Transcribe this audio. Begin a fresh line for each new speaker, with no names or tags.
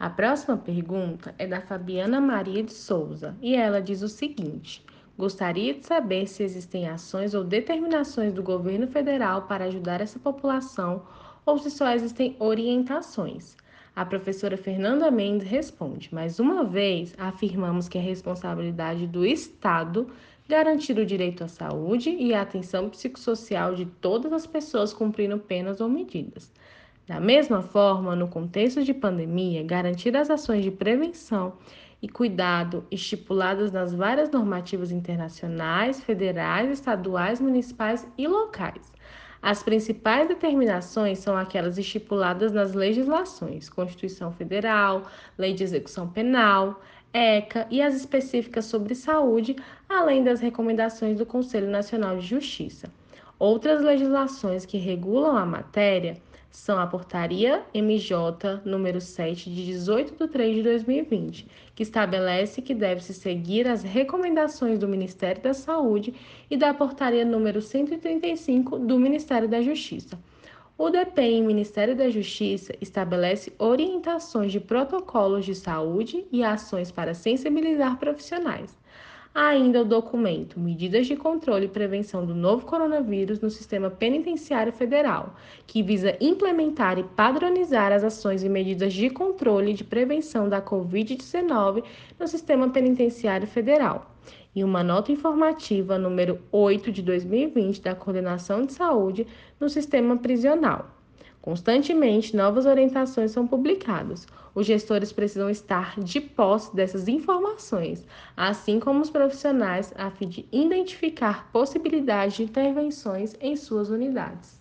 A próxima pergunta é da Fabiana Maria de Souza e ela diz o seguinte: Gostaria de saber se existem ações ou determinações do governo federal para ajudar essa população ou se só existem orientações. A professora Fernanda Mendes responde: mais uma vez, afirmamos que é responsabilidade do Estado garantir o direito à saúde e à atenção psicossocial de todas as pessoas cumprindo penas ou medidas. Da mesma forma, no contexto de pandemia, garantir as ações de prevenção e cuidado estipuladas nas várias normativas internacionais, federais, estaduais, municipais e locais. As principais determinações são aquelas estipuladas nas legislações Constituição Federal, Lei de Execução Penal, ECA e as específicas sobre saúde, além das recomendações do Conselho Nacional de Justiça. Outras legislações que regulam a matéria são a Portaria MJ número 7 de 18 de 3 de 2020, que estabelece que deve-se seguir as recomendações do Ministério da Saúde e da Portaria número 135 do Ministério da Justiça. O DPEM Ministério da Justiça estabelece orientações de protocolos de saúde e ações para sensibilizar profissionais ainda o documento Medidas de Controle e Prevenção do Novo Coronavírus no Sistema Penitenciário Federal, que visa implementar e padronizar as ações e medidas de controle e de prevenção da Covid-19 no Sistema Penitenciário Federal. E uma nota informativa número 8 de 2020 da Coordenação de Saúde no Sistema Prisional. Constantemente, novas orientações são publicadas. Os gestores precisam estar de posse dessas informações, assim como os profissionais, a fim de identificar possibilidades de intervenções em suas unidades.